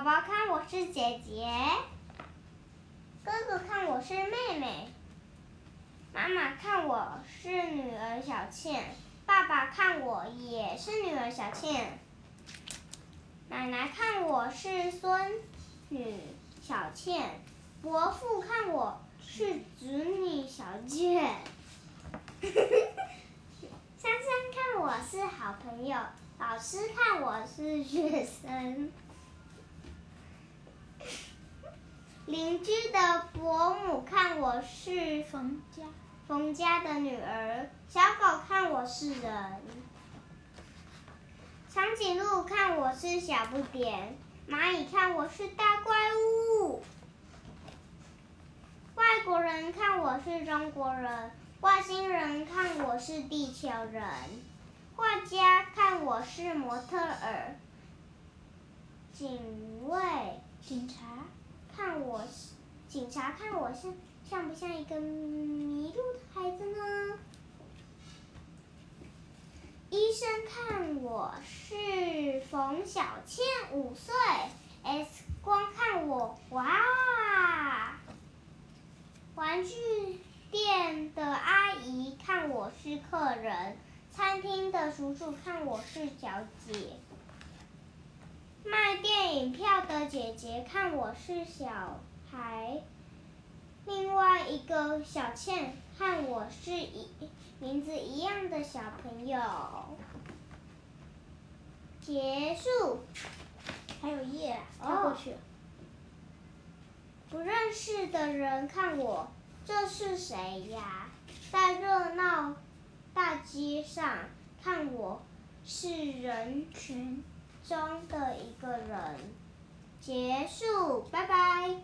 宝宝看我是姐姐，哥哥看我是妹妹，妈妈看我是女儿小倩，爸爸看我也是女儿小倩，奶奶看我是孙女小倩，伯父看我是侄女小倩，珊珊看我是好朋友，老师看我是学生。邻居的伯母看我是冯家，冯家的女儿，小狗看我是人，长颈鹿看我是小不点，蚂蚁看我是大怪物，外国人看我是中国人，外星人看我是地球人，画家看我是模特儿，警卫。警察。看我，警察看我像像不像一个迷路的孩子呢？医生看我是冯小倩五岁，X 光看我哇，玩具店的阿姨看我是客人，餐厅的叔叔看我是小姐。卖电影票的姐姐看我是小孩，另外一个小倩看我是一名字一样的小朋友。结束。还有页，跳过去。不认识的人看我，这是谁呀？在热闹大街上看我，是人群。中的一个人，结束，拜拜。